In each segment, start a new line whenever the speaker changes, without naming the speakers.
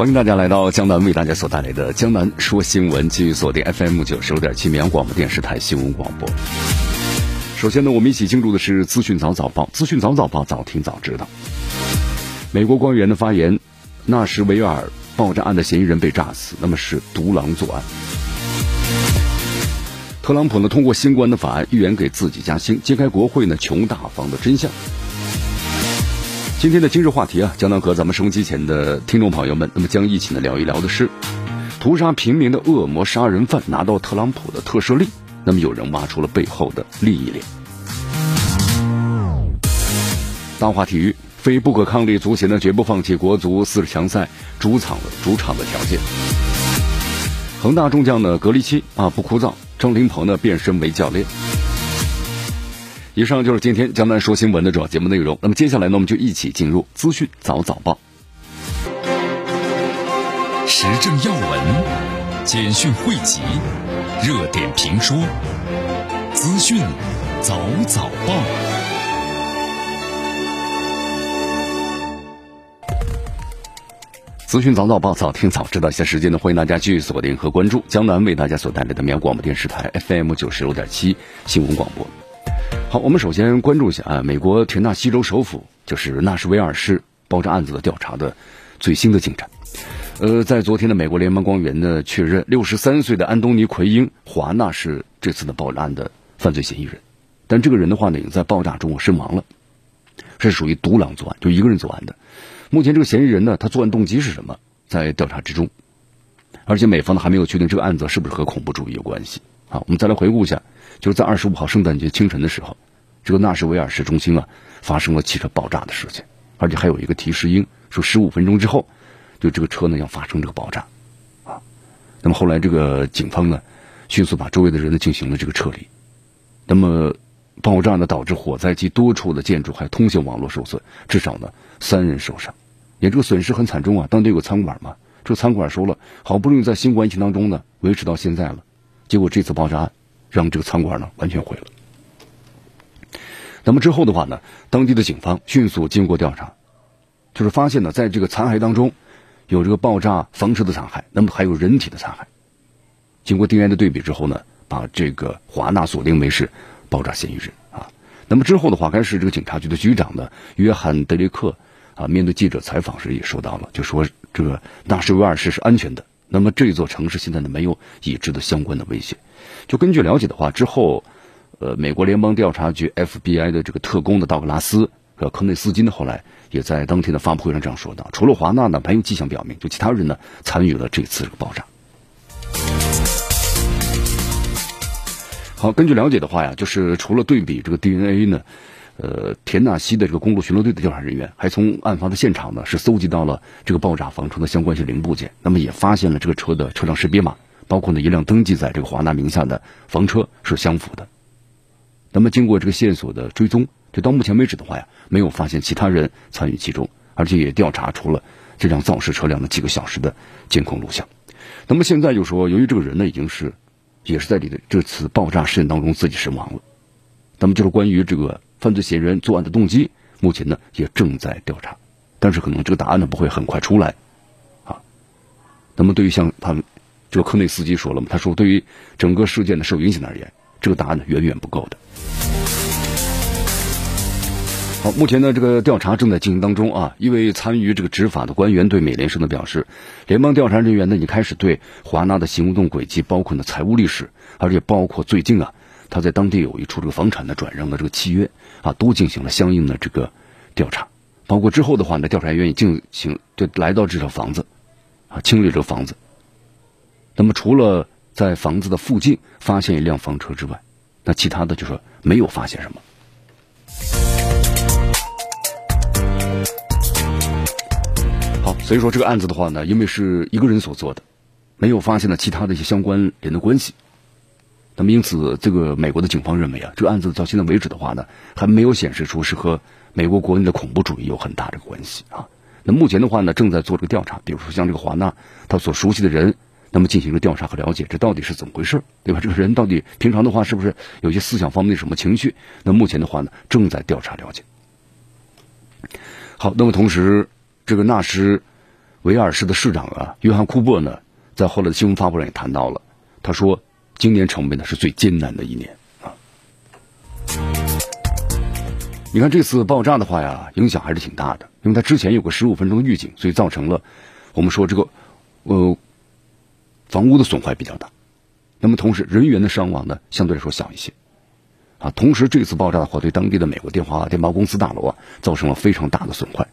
欢迎大家来到江南为大家所带来的《江南说新闻》，继续锁定 FM 九十六点七绵阳广播电视台新闻广播。首先呢，我们一起进入的是资讯早早报，资讯早早报，早听早知道。美国官员的发言：纳什维尔爆炸案的嫌疑人被炸死，那么是独狼作案。特朗普呢，通过新冠的法案预言给自己加薪，揭开国会呢穷大方的真相。今天的今日话题啊，江南和咱们收音机前的听众朋友们，那么将一起呢聊一聊的是，屠杀平民的恶魔杀人犯拿到特朗普的特赦令，那么有人挖出了背后的利益链。大话体育，非不可抗力足协呢绝不放弃国足四十强赛主场的主场的条件。恒大众将呢格里奇啊不枯燥，张琳芃呢变身为教练。以上就是今天江南说新闻的主要节目内容。那么接下来呢，我们就一起进入资讯早早报。时政要闻、简讯汇集、热点评说、资讯早早报。资讯早早报，早听早知道。一下时间呢，欢迎大家继续锁定和关注江南为大家所带来的绵阳广播电视台 FM 九十六点七新闻广播。好，我们首先关注一下啊，美国田纳西州首府就是纳什维尔市爆炸案子的调查的最新的进展。呃，在昨天的美国联邦官员呢确认，六十三岁的安东尼奎因华纳是这次的爆炸案的犯罪嫌疑人，但这个人的话呢，已经在爆炸中身亡了，是属于独狼作案，就一个人作案的。目前这个嫌疑人呢，他作案动机是什么，在调查之中，而且美方呢还没有确定这个案子是不是和恐怖主义有关系。好，我们再来回顾一下。就是在二十五号圣诞节清晨的时候，这个纳什维尔市中心啊发生了汽车爆炸的事情，而且还有一个提示音，说十五分钟之后，就这个车呢要发生这个爆炸，啊，那么后来这个警方呢迅速把周围的人呢进行了这个撤离，那么爆炸呢导致火灾及多处的建筑还有通信网络受损，至少呢三人受伤，也这个损失很惨重啊。当地有个餐馆嘛，这个餐馆说了，好不容易在新冠疫情当中呢维持到现在了，结果这次爆炸案。让这个餐馆呢完全毁了。那么之后的话呢，当地的警方迅速经过调查，就是发现呢，在这个残骸当中有这个爆炸房车的残骸，那么还有人体的残骸。经过 DNA 的对比之后呢，把这个华纳锁定为是爆炸嫌疑人啊。那么之后的话，该市这个警察局的局长呢，约翰德雷克啊，面对记者采访时也说到了，就说这个纳什维尔市是安全的。那么这座城市现在呢，没有已知的相关的威胁。就根据了解的话，之后，呃，美国联邦调查局 FBI 的这个特工的道格拉斯和科内斯金呢，后来也在当天的发布会上这样说道：，除了华纳呢，没有迹象表明就其他人呢参与了这次这个爆炸。好，根据了解的话呀，就是除了对比这个 DNA 呢，呃，田纳西的这个公路巡逻队的调查人员还从案发的现场呢是搜集到了这个爆炸房车的相关性零部件，那么也发现了这个车的车辆识别码。包括呢一辆登记在这个华纳名下的房车是相符的，那么经过这个线索的追踪，就到目前为止的话呀，没有发现其他人参与其中，而且也调查出了这辆肇事车辆的几个小时的监控录像。那么现在就说，由于这个人呢已经是也是在里的这次爆炸事件当中自己身亡了，那么就是关于这个犯罪嫌疑人作案的动机，目前呢也正在调查，但是可能这个答案呢不会很快出来啊。那么对于像他们。这个科内斯基说了嘛？他说，对于整个事件的受影响而言，这个答案呢远远不够的。好，目前呢这个调查正在进行当中啊。一位参与这个执法的官员对美联社呢表示，联邦调查人员呢已经开始对华纳的行动轨迹，包括呢财务历史，而且包括最近啊他在当地有一处这个房产的转让的这个契约啊都进行了相应的这个调查。包括之后的话呢调查员也进行就来到这套房子啊清理这个房子。那么除了在房子的附近发现一辆房车之外那其他的就说没有发现什么。好所以说这个案子的话呢因为是一个人所做的没有发现了其他的一些相关人的关系那么因此，这个美国的警方认为啊，这个案子到现在为止的话呢，还没有显示出是和美国国内的恐怖主义有很大的关系啊。那目前的话呢，正在做这个调查，比如说像这个华纳他所熟悉的人，那么进行了调查和了解，这到底是怎么回事，对吧？这个人到底平常的话是不是有些思想方面的什么情绪？那目前的话呢，正在调查了解。好，那么同时，这个纳什维尔市的市长啊，约翰库珀呢，在后来的新闻发布上也谈到了，他说。今年成为呢是最艰难的一年啊！你看这次爆炸的话呀，影响还是挺大的，因为它之前有个十五分钟预警，所以造成了我们说这个呃房屋的损坏比较大。那么同时人员的伤亡呢相对来说小一些啊。同时这次爆炸的话，对当地的美国电话电报公司大楼啊造成了非常大的损坏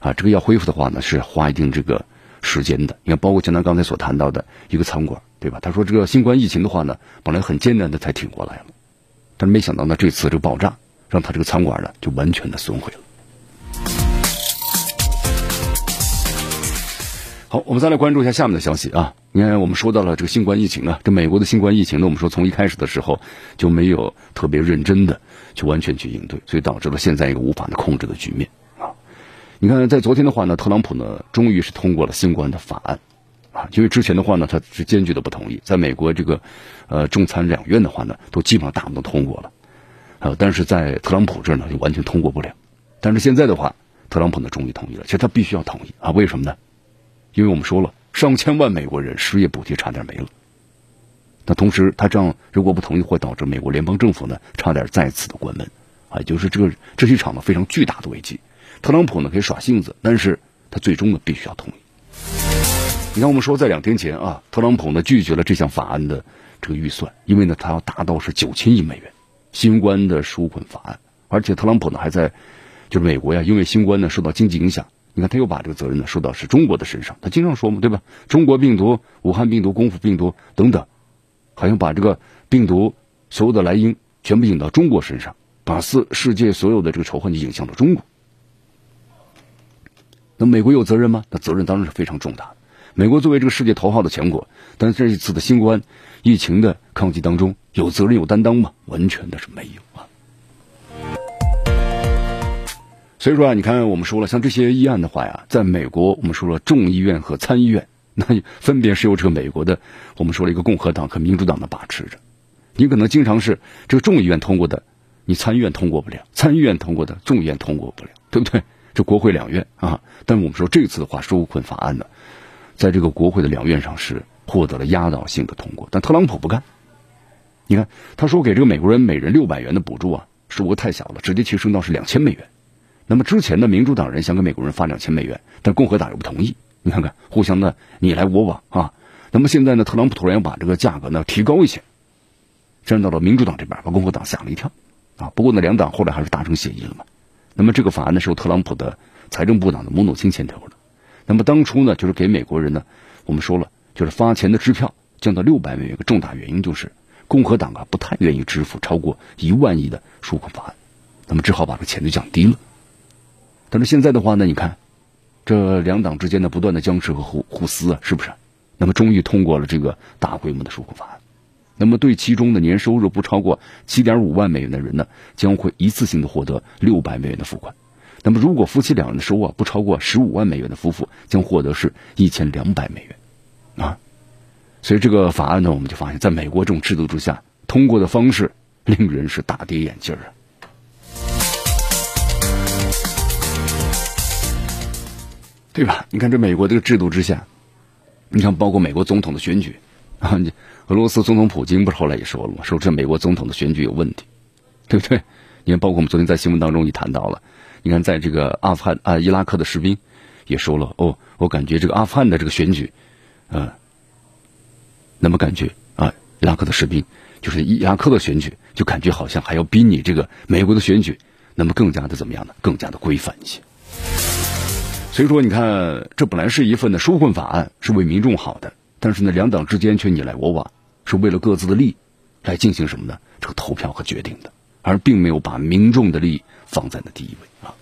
啊。这个要恢复的话呢，是花一定这个时间的。你看，包括像咱刚才所谈到的一个餐馆。对吧？他说这个新冠疫情的话呢，本来很艰难的才挺过来了，但是没想到呢，这次这个爆炸让他这个餐馆呢就完全的损毁了。好，我们再来关注一下下面的消息啊。你看，我们说到了这个新冠疫情啊，这美国的新冠疫情呢，我们说从一开始的时候就没有特别认真的去完全去应对，所以导致了现在一个无法的控制的局面啊。你看，在昨天的话呢，特朗普呢终于是通过了新冠的法案。啊，因为之前的话呢，他是坚决的不同意。在美国这个，呃，中参两院的话呢，都基本上大部分都通过了，呃，但是在特朗普这儿呢，就完全通过不了。但是现在的话，特朗普呢终于同意了，其实他必须要同意啊，为什么呢？因为我们说了，上千万美国人失业补贴差点没了。那同时，他这样如果不同意，会导致美国联邦政府呢差点再次的关门，啊，就是这个这是一场呢非常巨大的危机。特朗普呢可以耍性子，但是他最终呢必须要同意。你看，我们说在两天前啊，特朗普呢拒绝了这项法案的这个预算，因为呢他要达到是九千亿美元新冠的纾困法案，而且特朗普呢还在就是美国呀，因为新冠呢受到经济影响，你看他又把这个责任呢说到是中国的身上，他经常说嘛，对吧？中国病毒、武汉病毒、功夫病毒等等，好像把这个病毒所有的来因全部引到中国身上，把世世界所有的这个仇恨就引向了中国。那美国有责任吗？那责任当然是非常重大的。美国作为这个世界头号的强国，但这一次的新冠疫情的抗击当中，有责任有担当吗？完全的是没有啊。所以说啊，你看我们说了，像这些议案的话呀，在美国我们说了众议院和参议院，那分别是由这个美国的我们说了一个共和党和民主党的把持着。你可能经常是这个众议院通过的，你参议院通过不了；参议院通过的，众议院通过不了，对不对？这国会两院啊。但我们说这次的话，纾困法案呢？在这个国会的两院上是获得了压倒性的通过，但特朗普不干。你看，他说给这个美国人每人六百元的补助啊，数额太小了，直接提升到是两千美元。那么之前的民主党人想给美国人发两千美元，但共和党又不同意。你看看，互相的你来我往啊。那么现在呢，特朗普突然要把这个价格呢提高一些，站到了民主党这边，把共和党吓了一跳啊。不过呢，两党后来还是达成协议了嘛。那么这个法案呢，是由特朗普的财政部长的姆努钦牵头的。那么当初呢，就是给美国人呢，我们说了，就是发钱的支票降到六百美元，一个重大原因就是共和党啊不太愿意支付超过一万亿的纾困法案，那么只好把这个钱就降低了。但是现在的话呢，你看这两党之间的不断的僵持和互互撕啊，是不是？那么终于通过了这个大规模的纾困法案，那么对其中的年收入不超过七点五万美元的人呢，将会一次性的获得六百美元的付款。那么，如果夫妻两人的收入啊不超过十五万美元的夫妇，将获得是一千两百美元，啊，所以这个法案呢，我们就发现，在美国这种制度之下，通过的方式令人是大跌眼镜啊，对吧？你看这美国这个制度之下，你看包括美国总统的选举啊，你俄罗斯总统普京不是后来也说了吗？说这美国总统的选举有问题，对不对？你看，包括我们昨天在新闻当中也谈到了。你看，在这个阿富汗啊，伊拉克的士兵也说了哦，我感觉这个阿富汗的这个选举，呃，那么感觉啊，伊拉克的士兵就是伊拉克的选举，就感觉好像还要比你这个美国的选举，那么更加的怎么样呢？更加的规范一些。所以说，你看，这本来是一份的纾困法案，是为民众好的，但是呢，两党之间却你来我往，是为了各自的利益来进行什么呢？这个投票和决定的，而并没有把民众的利益放在了第一位啊。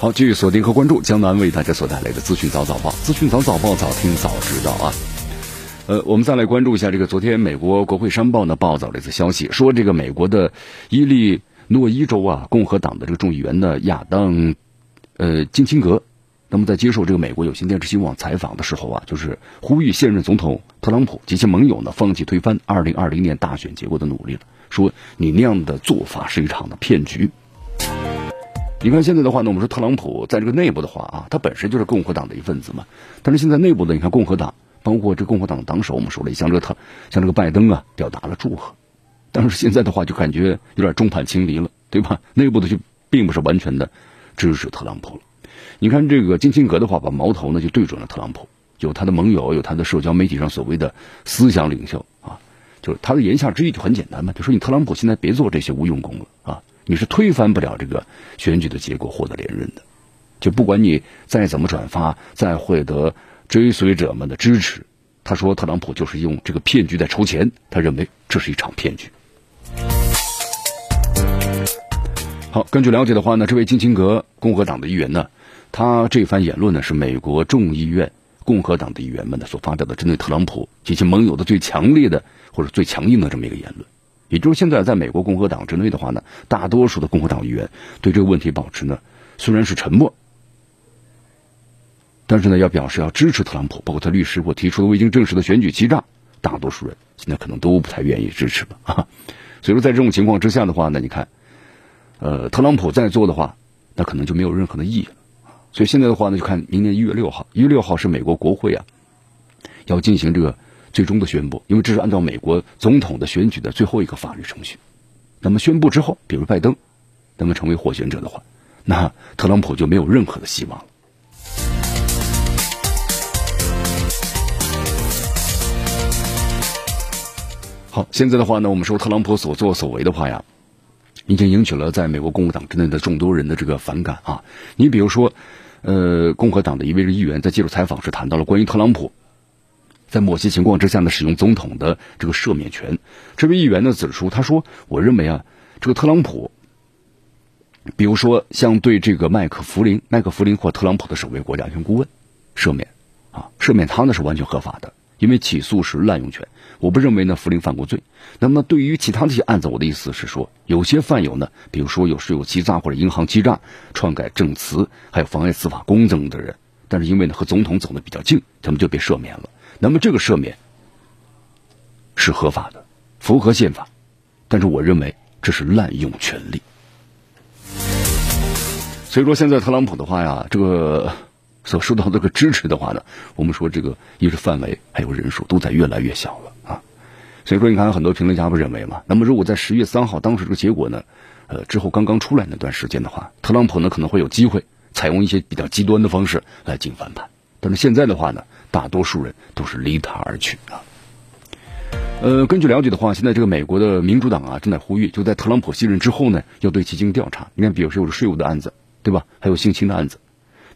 好，继续锁定和关注江南为大家所带来的资讯早早报，资讯早早报，早听早知道啊。呃，我们再来关注一下这个昨天美国国会山报呢报道了一次消息，说这个美国的伊利诺伊州啊，共和党的这个众议员呢亚当，呃金钦格那么在接受这个美国有线电视新闻网采访的时候啊，就是呼吁现任总统特朗普及其盟友呢放弃推翻二零二零年大选结果的努力了，说你那样的做法是一场的骗局。你看现在的话呢，我们说特朗普在这个内部的话啊，他本身就是共和党的一份子嘛。但是现在内部的，你看共和党，包括这共和党的党首，我们说了，像这个特，像这个拜登啊，表达了祝贺。但是现在的话，就感觉有点众叛亲离了，对吧？内部的就并不是完全的支持特朗普了。你看这个金钦格的话，把矛头呢就对准了特朗普，有他的盟友，有他的社交媒体上所谓的思想领袖啊，就是他的言下之意就很简单嘛，就说你特朗普现在别做这些无用功了啊。你是推翻不了这个选举的结果，获得连任的。就不管你再怎么转发，再获得追随者们的支持，他说特朗普就是用这个骗局在筹钱，他认为这是一场骗局。好，根据了解的话呢，这位金钦格共和党的议员呢，他这番言论呢是美国众议院共和党的议员们呢所发表的针对特朗普及其盟友的最强烈的或者最强硬的这么一个言论。也就是现在，在美国共和党之内的话呢，大多数的共和党议员对这个问题保持呢，虽然是沉默，但是呢，要表示要支持特朗普，包括他律师或提出的未经证实的选举欺诈，大多数人现在可能都不太愿意支持了啊。所以说，在这种情况之下的话呢，你看，呃，特朗普在做的话，那可能就没有任何的意义了。所以现在的话呢，就看明年一月六号，一月六号是美国国会啊，要进行这个。最终的宣布，因为这是按照美国总统的选举的最后一个法律程序。那么宣布之后，比如拜登，那么成为获选者的话，那特朗普就没有任何的希望了。好，现在的话呢，我们说特朗普所作所为的话呀，已经引起了在美国共和党之内的众多人的这个反感啊。你比如说，呃，共和党的一位议员在接受采访时谈到了关于特朗普。在某些情况之下呢，使用总统的这个赦免权。这位议员呢指出，他说：“我认为啊，这个特朗普，比如说像对这个麦克弗林、麦克弗林或特朗普的首位国家安全顾问赦免啊，赦免他呢是完全合法的，因为起诉是滥用权。我不认为呢弗林犯过罪。那么对于其他的一些案子，我的意思是说，有些犯有呢，比如说有税务欺诈或者银行欺诈、篡改证词，还有妨碍司法公正的人，但是因为呢和总统走的比较近，他们就被赦免了。”那么这个赦免是合法的，符合宪法，但是我认为这是滥用权力。所以说现在特朗普的话呀，这个所受到这个支持的话呢，我们说这个一是范围还有人数都在越来越小了。所以说你看很多评论家不认为嘛，那么如果在十月三号当时这个结果呢，呃之后刚刚出来那段时间的话，特朗普呢可能会有机会采用一些比较极端的方式来进翻盘，但是现在的话呢。大多数人都是离他而去啊。呃，根据了解的话，现在这个美国的民主党啊，正在呼吁，就在特朗普卸任之后呢，要对其进行调查。你看，比如说有税务的案子，对吧？还有性侵的案子。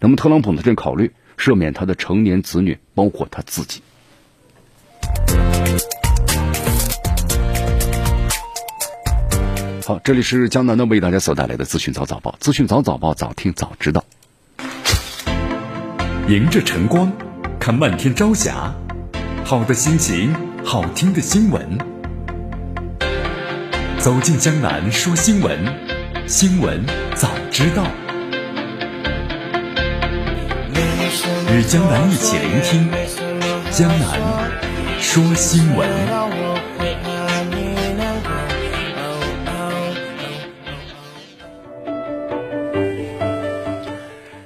那么特朗普呢，正考虑赦免他的成年子女，包括他自己。好，这里是江南的为大家所带来的资讯早早报，资讯早早报，早听早知道。
迎着晨光，看漫天朝霞，好的心情，好听的新闻。走进江南说新闻，新闻早知道。与江南一起聆听江南说新闻。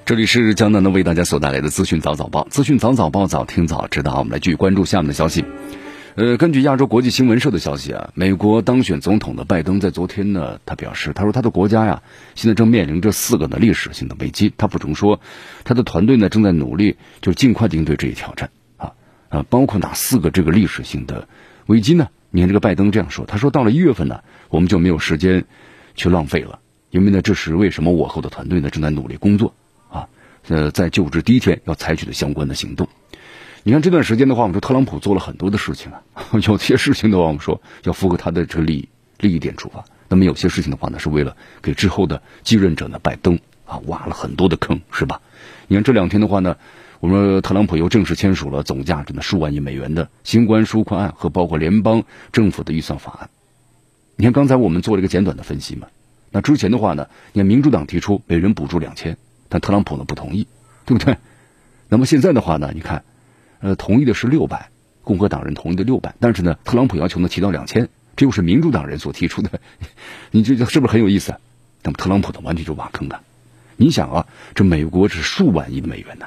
这里是江南的为大家所带来的资讯早早报，资讯早早报，早听早知道。我们来继续关注下面的消息。呃，根据亚洲国际新闻社的消息啊，美国当选总统的拜登在昨天呢，他表示，他说他的国家呀，现在正面临着四个的历史性的危机。他补充说，他的团队呢正在努力，就尽快应对这一挑战啊啊，包括哪四个这个历史性的危机呢？你看这个拜登这样说，他说到了一月份呢，我们就没有时间去浪费了，因为呢，这是为什么我和我的团队呢正在努力工作。呃，在就职第一天要采取的相关的行动，你看这段时间的话，我们说特朗普做了很多的事情啊，有些事情的话，我们说要符合他的这个利益利益点出发，那么有些事情的话呢，是为了给之后的继任者呢拜登啊，挖了很多的坑，是吧？你看这两天的话呢，我们特朗普又正式签署了总价值呢数万亿美元的新冠纾困案和包括联邦政府的预算法案。你看刚才我们做了一个简短的分析嘛，那之前的话呢，你看民主党提出每人补助两千，但特朗普呢不同意，对不对？那么现在的话呢，你看，呃，同意的是六百，共和党人同意的六百，但是呢，特朗普要求呢提到两千，这又是民主党人所提出的，你这是不是很有意思？那么特朗普呢完全就挖坑了。你想啊，这美国是数万亿的美元呢，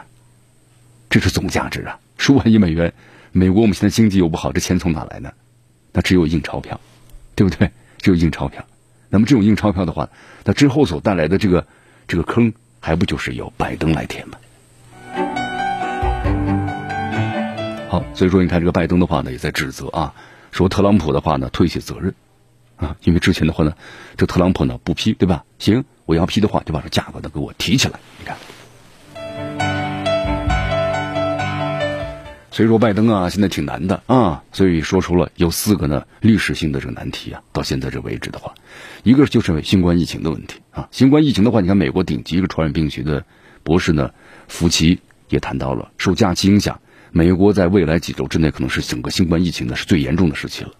这是总价值啊，数万亿美元。美国我们现在经济又不好，这钱从哪来呢？那只有印钞票，对不对？只有印钞票。那么这种印钞票的话，那之后所带来的这个这个坑，还不就是由拜登来填吗？好，所以说你看这个拜登的话呢，也在指责啊，说特朗普的话呢推卸责任啊，因为之前的话呢，这特朗普呢不批，对吧？行。我要批的话，就把这价格呢给我提起来。你看，所以说拜登啊，现在挺难的啊。所以说出了有四个呢历史性的这个难题啊。到现在这为止的话，一个就是新冠疫情的问题啊。新冠疫情的话，你看美国顶级一个传染病学的博士呢，福奇也谈到了，受假期影响，美国在未来几周之内可能是整个新冠疫情呢是最严重的时期了。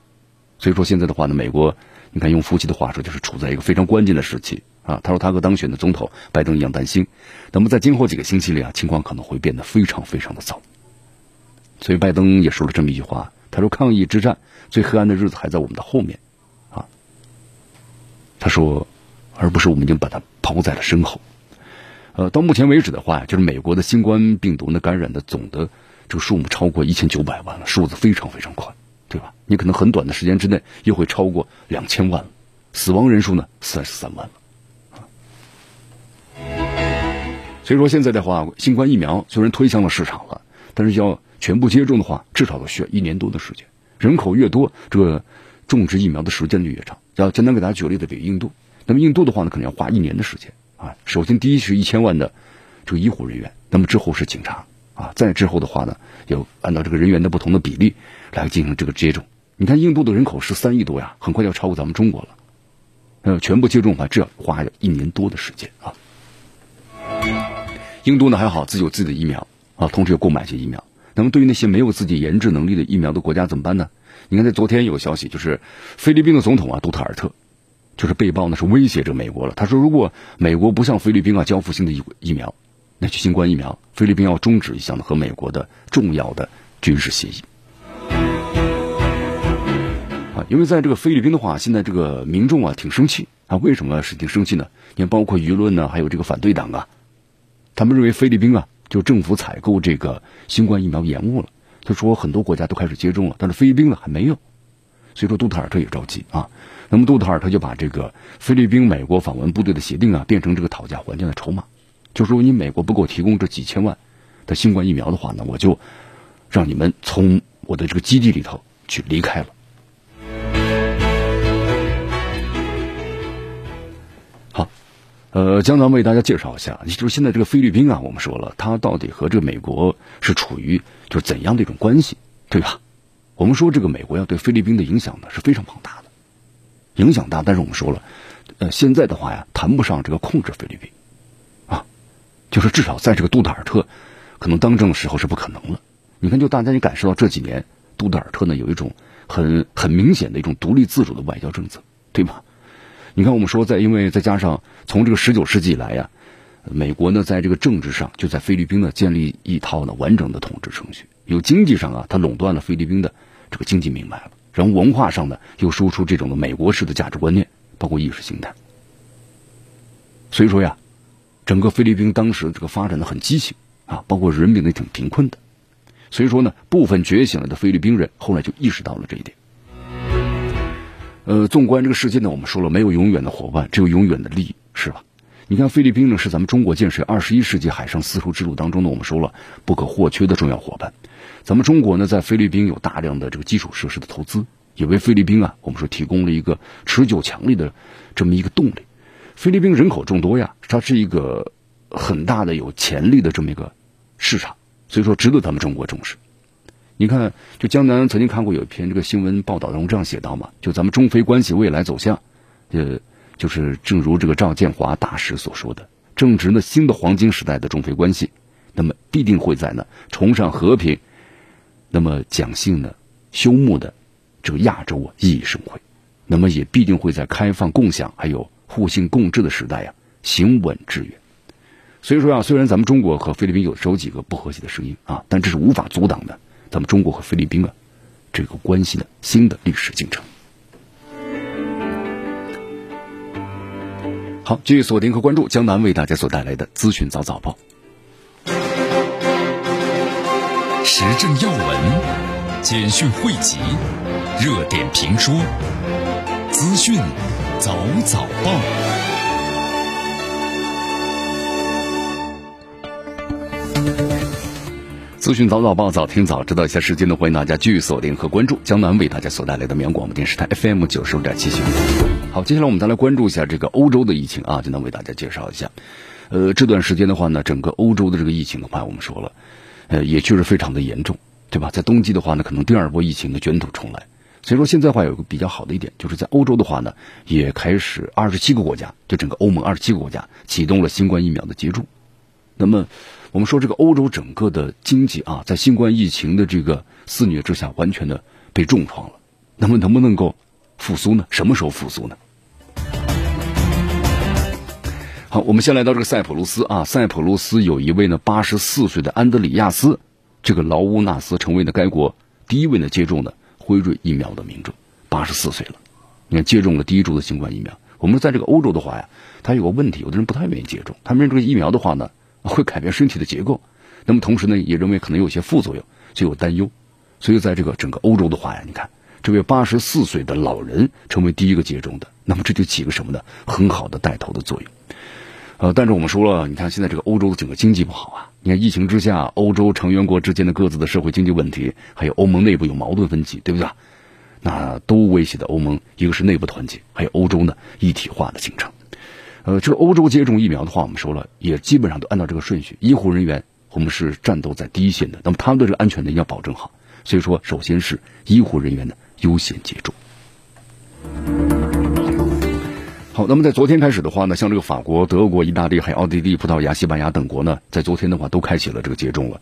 所以说现在的话呢，美国你看用福奇的话说，就是处在一个非常关键的时期。啊，他说他和当选的总统拜登一样担心，那么在今后几个星期里啊，情况可能会变得非常非常的糟。所以拜登也说了这么一句话，他说抗疫之战最黑暗的日子还在我们的后面，啊，他说，而不是我们已经把它抛在了身后。呃，到目前为止的话，就是美国的新冠病毒的感染的总的这个数目超过一千九百万了，数字非常非常快，对吧？你可能很短的时间之内又会超过两千万了，死亡人数呢三十三万了。所以说现在的话，新冠疫苗虽然推向了市场了，但是要全部接种的话，至少都需要一年多的时间。人口越多，这个种植疫苗的时间就越长。要简单给大家举个例子，比如印度，那么印度的话呢，可能要花一年的时间啊。首先，第一是一千万的这个医护人员，那么之后是警察啊，再之后的话呢，要按照这个人员的不同的比例来进行这个接种。你看，印度的人口是三亿多呀，很快就要超过咱们中国了。呃，全部接种的话，这要花一年多的时间啊。印度呢还好，自己有自己的疫苗啊，同时又购买一些疫苗。那么对于那些没有自己研制能力的疫苗的国家怎么办呢？你看，在昨天有个消息，就是菲律宾的总统啊，杜特尔特，就是被曝呢是威胁着美国了。他说，如果美国不向菲律宾啊交付新的疫疫苗，那就新冠疫苗，菲律宾要终止一项和美国的重要的军事协议。啊，因为在这个菲律宾的话，现在这个民众啊挺生气啊，为什么是挺生气呢？你看，包括舆论呢，还有这个反对党啊。他们认为菲律宾啊，就政府采购这个新冠疫苗延误了。他说很多国家都开始接种了，但是菲律宾呢还没有。所以说杜特尔特也着急啊。那么杜特尔特就把这个菲律宾美国访问部队的协定啊，变成这个讨价还价的筹码。就说你美国不给我提供这几千万的新冠疫苗的话呢，我就让你们从我的这个基地里头去离开了。呃，江南为大家介绍一下，就是现在这个菲律宾啊，我们说了，它到底和这个美国是处于就是怎样的一种关系，对吧？我们说这个美国要对菲律宾的影响呢是非常庞大的，影响大，但是我们说了，呃，现在的话呀，谈不上这个控制菲律宾，啊，就是至少在这个杜特尔特可能当政的时候是不可能了。你看，就大家也感受到这几年杜特尔特呢有一种很很明显的一种独立自主的外交政策，对吧？你看，我们说在，因为再加上从这个十九世纪以来呀，美国呢在这个政治上就在菲律宾呢建立一套呢完整的统治程序。有经济上啊，它垄断了菲律宾的这个经济命脉了。然后文化上呢，又输出这种的美国式的价值观念，包括意识形态。所以说呀，整个菲律宾当时这个发展的很畸形啊，包括人民呢挺贫困的。所以说呢，部分觉醒了的菲律宾人后来就意识到了这一点。呃，纵观这个世界呢，我们说了，没有永远的伙伴，只有永远的利益，是吧？你看菲律宾呢，是咱们中国建设二十一世纪海上丝绸之路当中呢，我们说了不可或缺的重要伙伴。咱们中国呢，在菲律宾有大量的这个基础设施的投资，也为菲律宾啊，我们说提供了一个持久强力的这么一个动力。菲律宾人口众多呀，它是一个很大的有潜力的这么一个市场，所以说值得咱们中国重视。你看，就江南曾经看过有一篇这个新闻报道中这样写到嘛，就咱们中非关系未来走向，呃，就是正如这个赵建华大使所说的，正值呢新的黄金时代的中非关系，那么必定会在呢崇尚和平，那么讲信呢修睦的这个亚洲啊熠熠生辉，那么也必定会在开放共享还有互信共治的时代呀行稳致远。所以说啊，虽然咱们中国和菲律宾有时候几个不和谐的声音啊，但这是无法阻挡的咱们中国和菲律宾啊这个关系的新的历史进程。好，继续锁定和关注江南为大家所带来的资讯早早报，
时政要闻、简讯汇集、热点评说、资讯早早报。
资讯早早报，早听早知道。一下时间呢，欢迎大家继续锁定和关注江南为大家所带来的绵阳广播电视台 FM 九十五点七新闻。好，接下来我们再来关注一下这个欧洲的疫情啊，就能为大家介绍一下。呃，这段时间的话呢，整个欧洲的这个疫情的话，我们说了，呃，也确实非常的严重，对吧？在冬季的话呢，可能第二波疫情的卷土重来。所以说，现在话有个比较好的一点，就是在欧洲的话呢，也开始二十七个国家，就整个欧盟二十七个国家启动了新冠疫苗的接种。那么，我们说这个欧洲整个的经济啊，在新冠疫情的这个肆虐之下，完全的被重创了。那么，能不能够？复苏呢？什么时候复苏呢？好，我们先来到这个塞浦路斯啊。塞浦路斯有一位呢，八十四岁的安德里亚斯，这个劳乌纳斯成为了该国第一位呢接种的辉瑞疫苗的民众，八十四岁了。你看，接种了第一株的新冠疫苗。我们在这个欧洲的话呀，它有个问题，有的人不太愿意接种，他们认为这个疫苗的话呢，会改变身体的结构，那么同时呢，也认为可能有些副作用，就有担忧。所以在这个整个欧洲的话呀，你看。这位八十四岁的老人成为第一个接种的，那么这就起个什么呢？很好的带头的作用。呃，但是我们说了，你看现在这个欧洲的整个经济不好啊，你看疫情之下，欧洲成员国之间的各自的社会经济问题，还有欧盟内部有矛盾分歧，对不对？那都威胁的欧盟，一个是内部团结，还有欧洲呢一体化的进程。呃，这个欧洲接种疫苗的话，我们说了，也基本上都按照这个顺序，医护人员我们是战斗在第一线的，那么他们的这个安全呢要保证好，所以说首先是医护人员呢。优先接种。好，那么在昨天开始的话呢，像这个法国、德国、意大利、还有奥地利、葡萄牙、西班牙等国呢，在昨天的话都开启了这个接种了。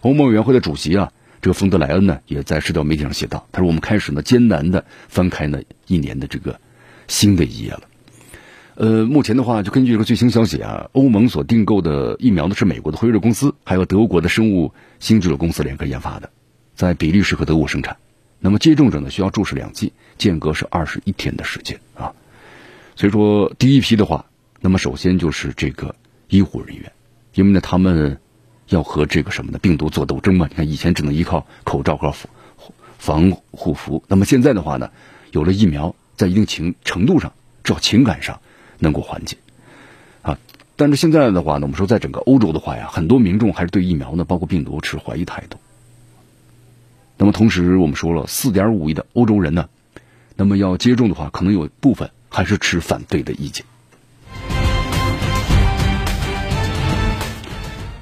欧盟委员会的主席啊，这个冯德莱恩呢，也在社交媒体上写道：“他说我们开始呢艰难的翻开呢一年的这个新的一页了。”呃，目前的话，就根据这个最新消息啊，欧盟所订购的疫苗呢是美国的辉瑞公司，还有德国的生物新制公司联合研发的，在比利时和德国生产。那么接种者呢，需要注射两剂，间隔是二十一天的时间啊。所以说，第一批的话，那么首先就是这个医护人员，因为呢，他们要和这个什么呢病毒做斗争嘛。你看，以前只能依靠口罩和防护服，那么现在的话呢，有了疫苗，在一定情程度上，至少情感上能够缓解啊。但是现在的话呢，我们说在整个欧洲的话呀，很多民众还是对疫苗呢，包括病毒持怀疑态度。那么同时，我们说了，四点五亿的欧洲人呢，那么要接种的话，可能有部分还是持反对的意见。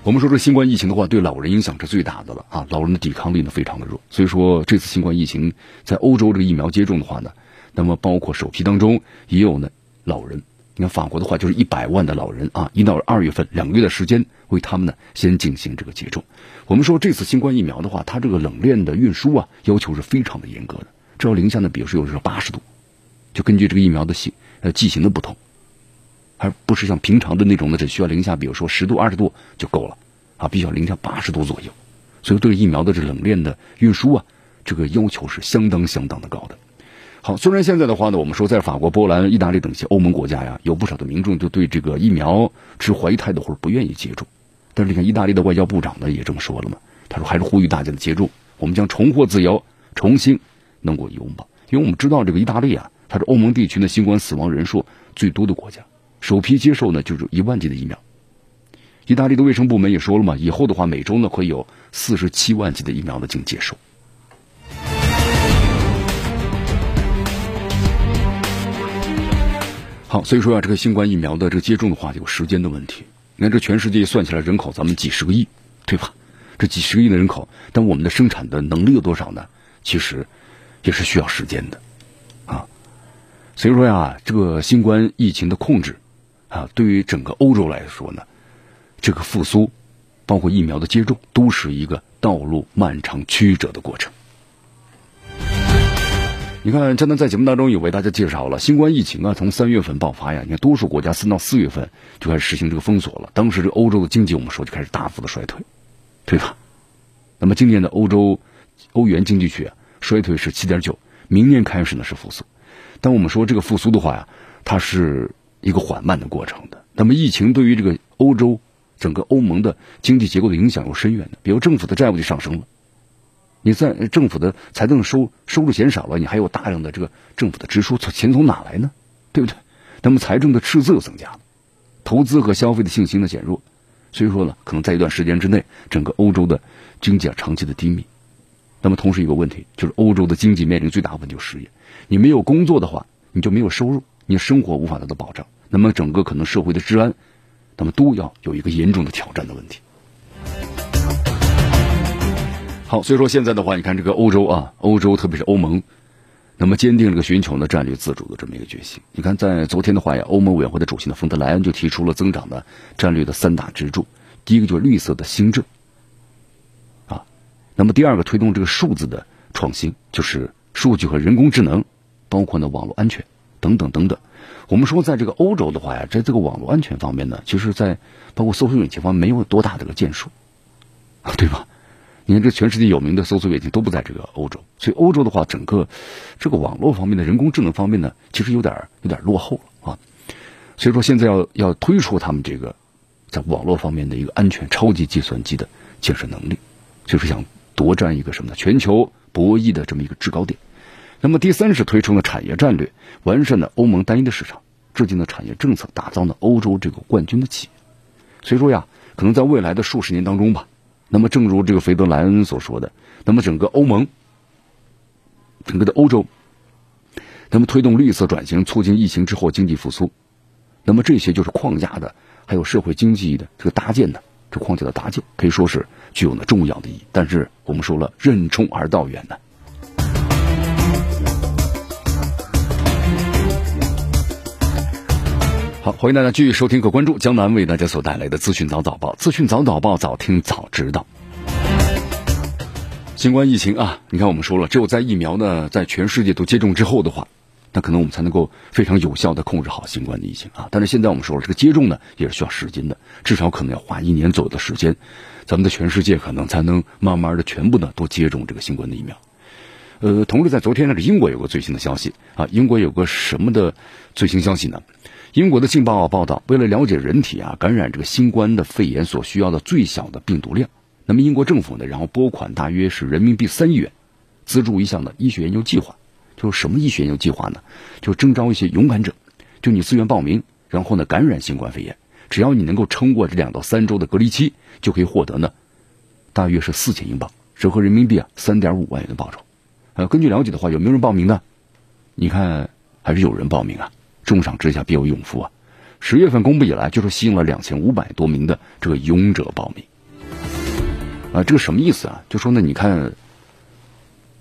我们说这新冠疫情的话，对老人影响是最大的了啊，老人的抵抗力呢非常的弱，所以说这次新冠疫情在欧洲这个疫苗接种的话呢，那么包括首批当中也有呢老人。你看法国的话，就是一百万的老人啊，一到二月份两个月的时间，为他们呢先进行这个接种。我们说这次新冠疫苗的话，它这个冷链的运输啊，要求是非常的严格的。这要零下呢，比如说有时候八十度，就根据这个疫苗的型呃剂型的不同，而不是像平常的那种呢，只需要零下比如说十度二十度就够了啊，必须要零下八十度左右。所以对疫苗的这冷链的运输啊，这个要求是相当相当的高的。好，虽然现在的话呢，我们说在法国、波兰、意大利等一些欧盟国家呀，有不少的民众就对这个疫苗持怀疑态度或者不愿意接种。但是你看，意大利的外交部长呢也这么说了嘛，他说还是呼吁大家的接种，我们将重获自由，重新能够拥抱。因为我们知道这个意大利啊，它是欧盟地区的新冠死亡人数最多的国家，首批接受呢就是一万剂的疫苗。意大利的卫生部门也说了嘛，以后的话每周呢会有四十七万剂的疫苗呢进行接受。好，所以说啊，这个新冠疫苗的这个接种的话，有时间的问题。你看，这全世界算起来人口，咱们几十个亿，对吧？这几十个亿的人口，但我们的生产的能力有多少呢？其实也是需要时间的啊。所以说呀，这个新冠疫情的控制，啊，对于整个欧洲来说呢，这个复苏，包括疫苗的接种，都是一个道路漫长曲折的过程。你看，江南在节目当中也为大家介绍了新冠疫情啊，从三月份爆发呀，你看多数国家三到四月份就开始实行这个封锁了。当时这个欧洲的经济，我们说就开始大幅的衰退，对吧？那么今年的欧洲欧元经济区、啊衰退是七点九，明年开始呢是复苏。但我们说这个复苏的话呀，它是一个缓慢的过程的。那么疫情对于这个欧洲整个欧盟的经济结构的影响又深远的，比如政府的债务就上升了。你在政府的财政收收入减少了，你还有大量的这个政府的支出，从钱从哪来呢？对不对？那么财政的赤字又增加了，投资和消费的信心的减弱，所以说呢，可能在一段时间之内，整个欧洲的经济啊长期的低迷。那么同时一个问题就是，欧洲的经济面临最大问题就是失业。你没有工作的话，你就没有收入，你生活无法得到保障。那么整个可能社会的治安，那么都要有一个严重的挑战的问题。好，所以说现在的话，你看这个欧洲啊，欧洲特别是欧盟，那么坚定这个寻求呢战略自主的这么一个决心。你看，在昨天的话呀，欧盟委员会的主席呢，冯德莱恩就提出了增长的战略的三大支柱，第一个就是绿色的新政，啊，那么第二个推动这个数字的创新，就是数据和人工智能，包括呢网络安全等等等等。我们说，在这个欧洲的话呀，在这个网络安全方面呢，其实，在包括搜索引擎方面没有多大的个建树，对吧？你看，这全世界有名的搜索引擎都不在这个欧洲，所以欧洲的话，整个这个网络方面的人工智能方面呢，其实有点有点落后了啊。所以说，现在要要推出他们这个在网络方面的一个安全超级计算机的建设能力，就是想夺占一个什么呢？全球博弈的这么一个制高点。那么第三是推出了产业战略，完善了欧盟单一的市场，制定了产业政策，打造了欧洲这个冠军的企业。所以说呀，可能在未来的数十年当中吧。那么，正如这个肥德莱恩所说的，那么整个欧盟、整个的欧洲，那么推动绿色转型，促进疫情之后经济复苏，那么这些就是框架的，还有社会经济的这个搭建的这框架的搭建，可以说是具有呢重要的意义。但是我们说了，任重而道远呢。好，欢迎大家继续收听和关注江南为大家所带来的资讯早早报。资讯早早报，早听早知道。新冠疫情啊，你看我们说了，只有在疫苗呢在全世界都接种之后的话，那可能我们才能够非常有效的控制好新冠的疫情啊。但是现在我们说了，这个接种呢也是需要时间的，至少可能要花一年左右的时间，咱们的全世界可能才能慢慢的全部呢都接种这个新冠的疫苗。呃，同时在昨天呢，这英国有个最新的消息啊，英国有个什么的最新消息呢？英国的《镜报》报道，为了了解人体啊感染这个新冠的肺炎所需要的最小的病毒量，那么英国政府呢，然后拨款大约是人民币三亿元，资助一项的医学研究计划。就是什么医学研究计划呢？就征召一些勇敢者，就你自愿报名，然后呢感染新冠肺炎，只要你能够撑过这两到三周的隔离期，就可以获得呢大约是四千英镑，折合人民币啊三点五万元的报酬。呃，根据了解的话，有没有人报名呢？你看，还是有人报名啊。重赏之下必有勇夫啊！十月份公布以来，就是吸引了两千五百多名的这个勇者报名啊！这个什么意思啊？就说呢，你看，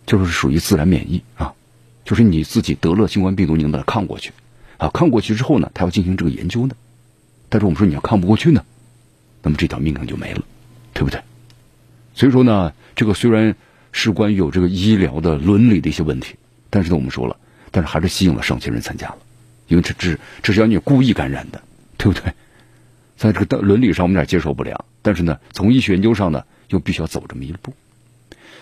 就是属于自然免疫啊，就是你自己得了新冠病毒，你能把它抗过去啊？抗过去之后呢，他要进行这个研究呢。但是我们说你要抗不过去呢，那么这条命可能就没了，对不对？所以说呢，这个虽然是关于有这个医疗的伦理的一些问题，但是呢，我们说了，但是还是吸引了上千人参加了。因为这这这是要你故意感染的，对不对？在这个伦理上我们有点接受不了，但是呢，从医学研究上呢，又必须要走这么一步。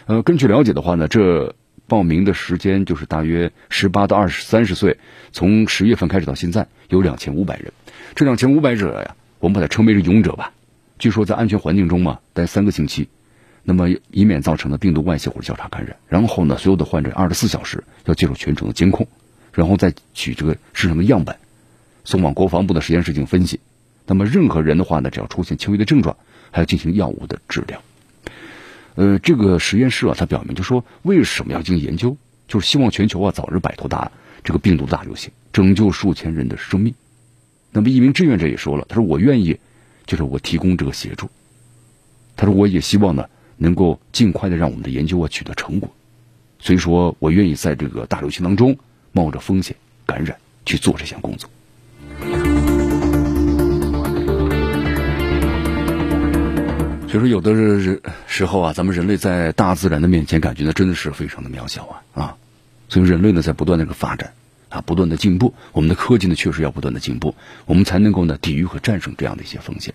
呃，根据了解的话呢，这报名的时间就是大约十八到二十三十岁，从十月份开始到现在有两千五百人。这两千五百者呀，我们把它称为是勇者吧。据说在安全环境中嘛，待三个星期，那么以免造成的病毒外泄或者交叉感染。然后呢，所有的患者二十四小时要接受全程的监控。然后再取这个市场的样本，送往国防部的实验室进行分析。那么任何人的话呢，只要出现轻微的症状，还要进行药物的治疗。呃，这个实验室啊，它表明就说为什么要进行研究，就是希望全球啊早日摆脱大这个病毒的大流行，拯救数千人的生命。那么一名志愿者也说了，他说我愿意，就是我提供这个协助。他说我也希望呢，能够尽快的让我们的研究啊取得成果。所以说我愿意在这个大流行当中。冒着风险感染去做这项工作，就是有的时候啊，咱们人类在大自然的面前，感觉呢真的是非常的渺小啊啊！所以人类呢在不断的个发展啊，不断的进步，我们的科技呢确实要不断的进步，我们才能够呢抵御和战胜这样的一些风险。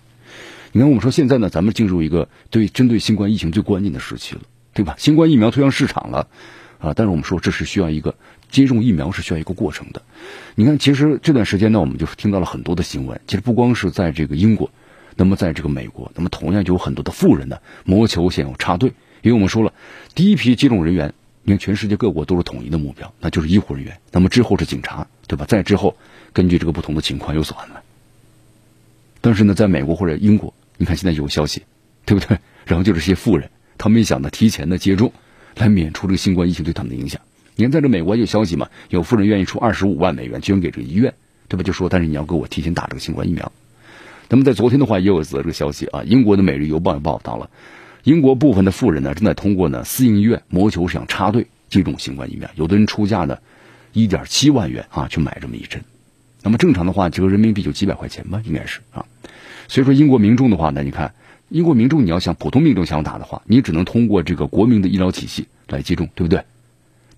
你看，我们说现在呢，咱们进入一个对针对新冠疫情最关键的时期了，对吧？新冠疫苗推向市场了啊，但是我们说这是需要一个。接种疫苗是需要一个过程的。你看，其实这段时间呢，我们就是听到了很多的新闻，其实不光是在这个英国。那么，在这个美国，那么同样就有很多的富人呢，谋求想要插队。因为我们说了，第一批接种人员，你看全世界各国都是统一的目标，那就是医护人员。那么之后是警察，对吧？再之后，根据这个不同的情况有所安排。但是呢，在美国或者英国，你看现在有消息，对不对？然后就是些富人，他们想呢提前的接种，来免除这个新冠疫情对他们的影响。你看，在这美国有消息嘛？有富人愿意出二十五万美元捐给这个医院，对吧？就说，但是你要给我提前打这个新冠疫苗。那么在昨天的话，也有则这个消息啊，英国的《每日邮报》也报道了，英国部分的富人呢，正在通过呢私营医院谋求想插队接种新冠疫苗，有的人出价呢一点七万元啊去买这么一针，那么正常的话，折人民币就几百块钱吧，应该是啊。所以说，英国民众的话呢，你看，英国民众你要想普通民众想打的话，你只能通过这个国民的医疗体系来接种，对不对？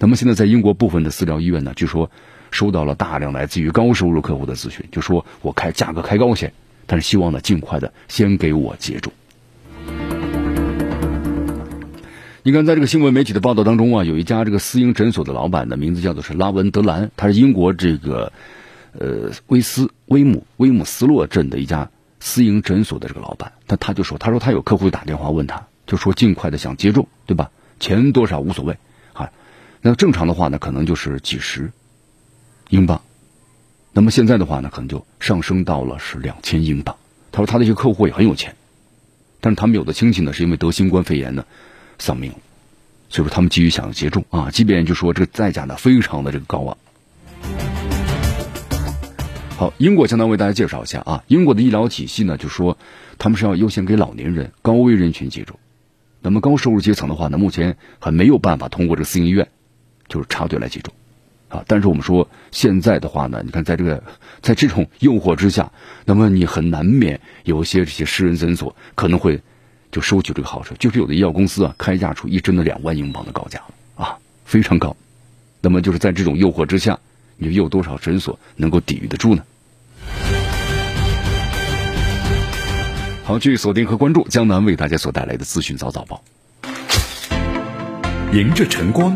那么现在在英国部分的私疗医院呢，据说收到了大量来自于高收入客户的咨询，就说我开价格开高些。但是希望呢，尽快的先给我接种。你看，在这个新闻媒体的报道当中啊，有一家这个私营诊所的老板的名字叫做是拉文德兰，他是英国这个呃威斯威姆威姆斯洛镇的一家私营诊所的这个老板。他他就说，他说他有客户打电话问他，就说尽快的想接种，对吧？钱多少无所谓。那正常的话呢，可能就是几十英镑。那么现在的话呢，可能就上升到了是两千英镑。他说他的一些客户也很有钱，但是他们有的亲戚呢是因为得新冠肺炎呢丧命，所以说他们急于想要接种啊，即便就说这个代价呢非常的这个高啊。好，英国相当为大家介绍一下啊，英国的医疗体系呢就说他们是要优先给老年人、高危人群接种，那么高收入阶层的话呢，目前还没有办法通过这个私营医院就是插队来接种。啊，但是我们说现在的话呢，你看在这个在这种诱惑之下，那么你很难免有一些这些私人诊所可能会就收取这个好处，就是有的医药公司啊开价出一针的两万英镑的高价啊，非常高。那么就是在这种诱惑之下，你有多少诊所能够抵御得住呢？好，继续锁定和关注江南为大家所带来的资讯早早报，
迎着晨光，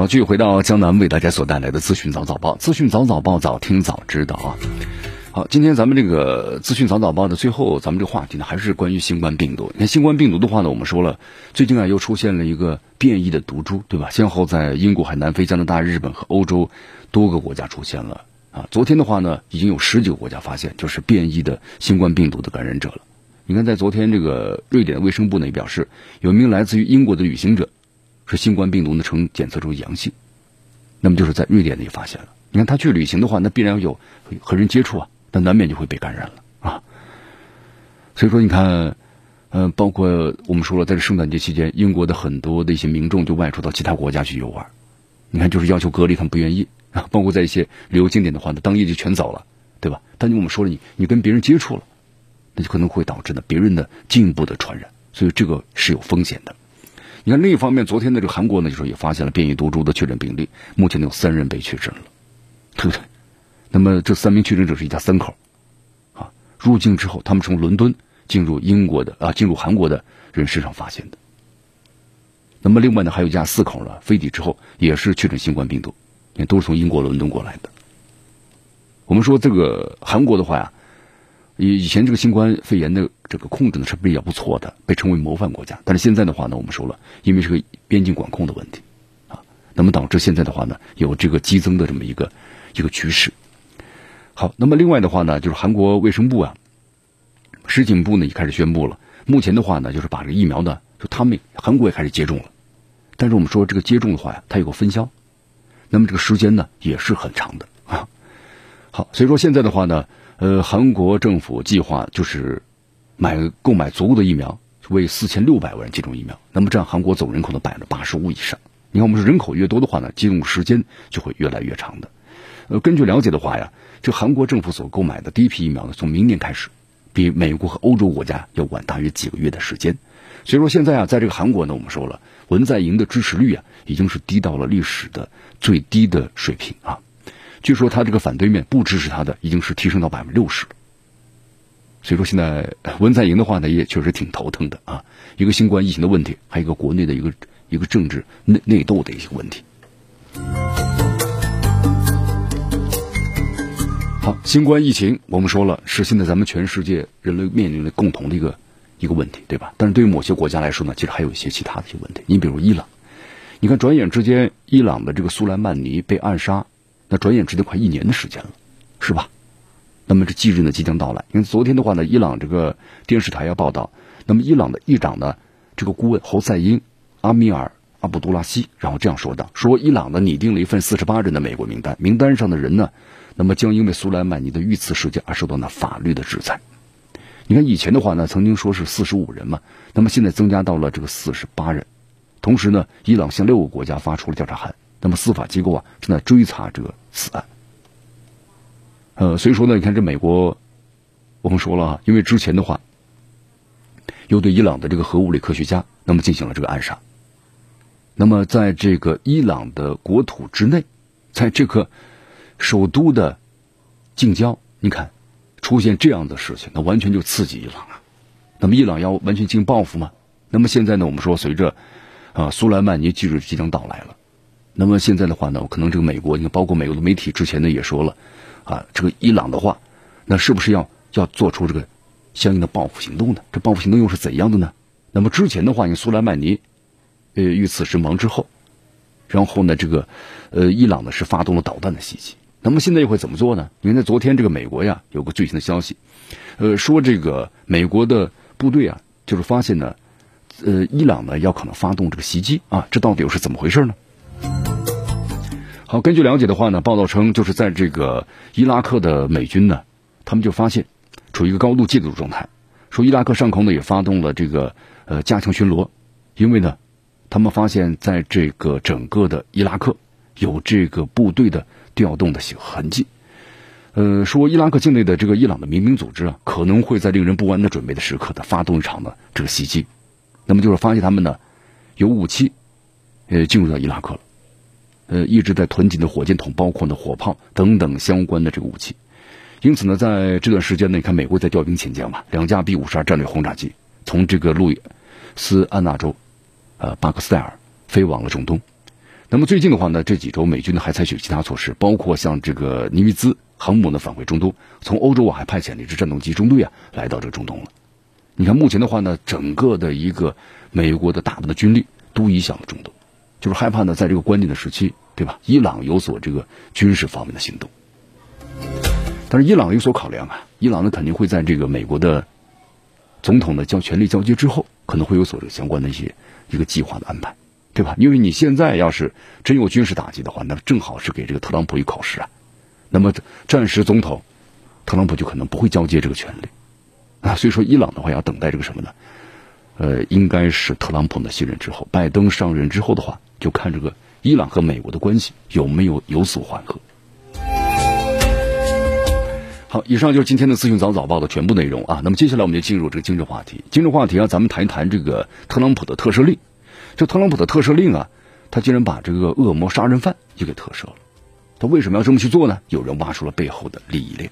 好，继续回到江南为大家所带来的资讯早早报，资讯早早报，早听早知道啊。好，今天咱们这个资讯早早报的最后，咱们这个话题呢，还是关于新冠病毒。你看新冠病毒的话呢，我们说了，最近啊又出现了一个变异的毒株，对吧？先后在英国、海南非、加拿大、日本和欧洲多个国家出现了啊。昨天的话呢，已经有十几个国家发现就是变异的新冠病毒的感染者了。你看，在昨天这个瑞典卫生部呢也表示，有一名来自于英国的旅行者是新冠病毒呢呈检测出阳性，那么就是在瑞典呢也发现了。你看他去旅行的话，那必然有和人接触啊。那难免就会被感染了啊！所以说，你看，嗯，包括我们说了，在这圣诞节期间，英国的很多的一些民众就外出到其他国家去游玩，你看，就是要求隔离，他们不愿意啊。包括在一些旅游景点的话，呢，当夜就全走了，对吧？但是我们说了，你你跟别人接触了，那就可能会导致呢别人的进一步的传染，所以这个是有风险的。你看另一方面，昨天的这个韩国呢，就是也发现了变异毒株的确诊病例，目前有三人被确诊了，对不对？那么这三名确诊者是一家三口，啊，入境之后，他们从伦敦进入英国的啊，进入韩国的人身上发现的。那么另外呢，还有一家四口呢，飞抵之后也是确诊新冠病毒，也都是从英国伦敦过来的。我们说这个韩国的话呀，以以前这个新冠肺炎的这个控制呢是比较不错的，被称为模范国家。但是现在的话呢，我们说了，因为是个边境管控的问题，啊，那么导致现在的话呢，有这个激增的这么一个一个趋势。好，那么另外的话呢，就是韩国卫生部啊，食品部呢也开始宣布了，目前的话呢，就是把这个疫苗呢，就他们韩国也开始接种了，但是我们说这个接种的话呀，它有个分销，那么这个时间呢也是很长的啊。好，所以说现在的话呢，呃，韩国政府计划就是买购买足够的疫苗，为四千六百万人接种疫苗，那么占韩国总人口的百分之八十五以上。你看，我们说人口越多的话呢，接种时间就会越来越长的。呃，根据了解的话呀，这韩国政府所购买的第一批疫苗呢，从明年开始，比美国和欧洲国家要晚大约几个月的时间。所以说现在啊，在这个韩国呢，我们说了，文在寅的支持率啊，已经是低到了历史的最低的水平啊。据说他这个反对面不支持他的，已经是提升到百分之六十了。所以说现在文在寅的话呢，也确实挺头疼的啊。一个新冠疫情的问题，还有一个国内的一个。一个政治内内斗的一些问题。好，新冠疫情我们说了是现在咱们全世界人类面临的共同的一个一个问题，对吧？但是对于某些国家来说呢，其实还有一些其他的一些问题。你比如伊朗，你看转眼之间，伊朗的这个苏莱曼尼被暗杀，那转眼之间快一年的时间了，是吧？那么这忌日呢即将到来。因为昨天的话呢，伊朗这个电视台要报道，那么伊朗的议长呢，这个顾问侯赛因。阿米尔·阿卜杜拉希，然后这样说道：“说伊朗呢拟定了一份四十八人的美国名单，名单上的人呢，那么将因为苏莱曼尼的遇刺事件而受到呢法律的制裁。你看以前的话呢，曾经说是四十五人嘛，那么现在增加到了这个四十八人。同时呢，伊朗向六个国家发出了调查函，那么司法机构啊正在追查这个此案。呃，所以说呢，你看这美国，我们说了啊，因为之前的话，又对伊朗的这个核物理科学家那么进行了这个暗杀。”那么，在这个伊朗的国土之内，在这个首都的近郊，你看出现这样的事情，那完全就刺激伊朗啊。那么，伊朗要完全进行报复吗？那么现在呢，我们说随着啊苏莱曼尼忌日即将到来了，那么现在的话呢，可能这个美国，你看包括美国的媒体之前呢也说了啊，这个伊朗的话，那是不是要要做出这个相应的报复行动呢？这报复行动又是怎样的呢？那么之前的话，你苏莱曼尼。呃，遇刺身亡之后，然后呢，这个呃，伊朗呢是发动了导弹的袭击。那么现在又会怎么做呢？因为在昨天这个美国呀有个最新的消息，呃，说这个美国的部队啊，就是发现呢，呃，伊朗呢要可能发动这个袭击啊，这到底又是怎么回事呢？好，根据了解的话呢，报道称就是在这个伊拉克的美军呢，他们就发现处于一个高度戒备状态，说伊拉克上空呢也发动了这个呃加强巡逻，因为呢。他们发现，在这个整个的伊拉克有这个部队的调动的痕迹。呃，说伊拉克境内的这个伊朗的民兵组织啊，可能会在令人不安的准备的时刻的发动一场的这个袭击。那么就是发现他们呢有武器，呃，进入到伊拉克了，呃，一直在囤积的火箭筒、包括呢火炮等等相关的这个武器。因此呢，在这段时间呢，你看美国在调兵遣将嘛，两架 B 五十二战略轰炸机从这个路易斯安那州。呃，巴克斯代尔飞往了中东。那么最近的话呢，这几周美军呢还采取其他措施，包括像这个尼米兹航母呢返回中东，从欧洲啊还派遣了一支战斗机中队啊来到这个中东了。你看目前的话呢，整个的一个美国的大部分的军力都移向了中东，就是害怕呢在这个关键的时期，对吧？伊朗有所这个军事方面的行动。但是伊朗有所考量啊，伊朗呢肯定会在这个美国的总统的交权力交接之后，可能会有所这个相关的一些。一个计划的安排，对吧？因为你现在要是真有军事打击的话，那正好是给这个特朗普一考试啊。那么战时总统特朗普就可能不会交接这个权利啊。所以说，伊朗的话要等待这个什么呢？呃，应该是特朗普的信任之后，拜登上任之后的话，就看这个伊朗和美国的关系有没有有所缓和。好，以上就是今天的资讯早早报的全部内容啊。那么接下来我们就进入这个今日话题。今日话题啊，咱们谈一谈这个特朗普的特赦令。这特朗普的特赦令啊，他竟然把这个恶魔杀人犯也给特赦了。他为什么要这么去做呢？有人挖出了背后的利益链。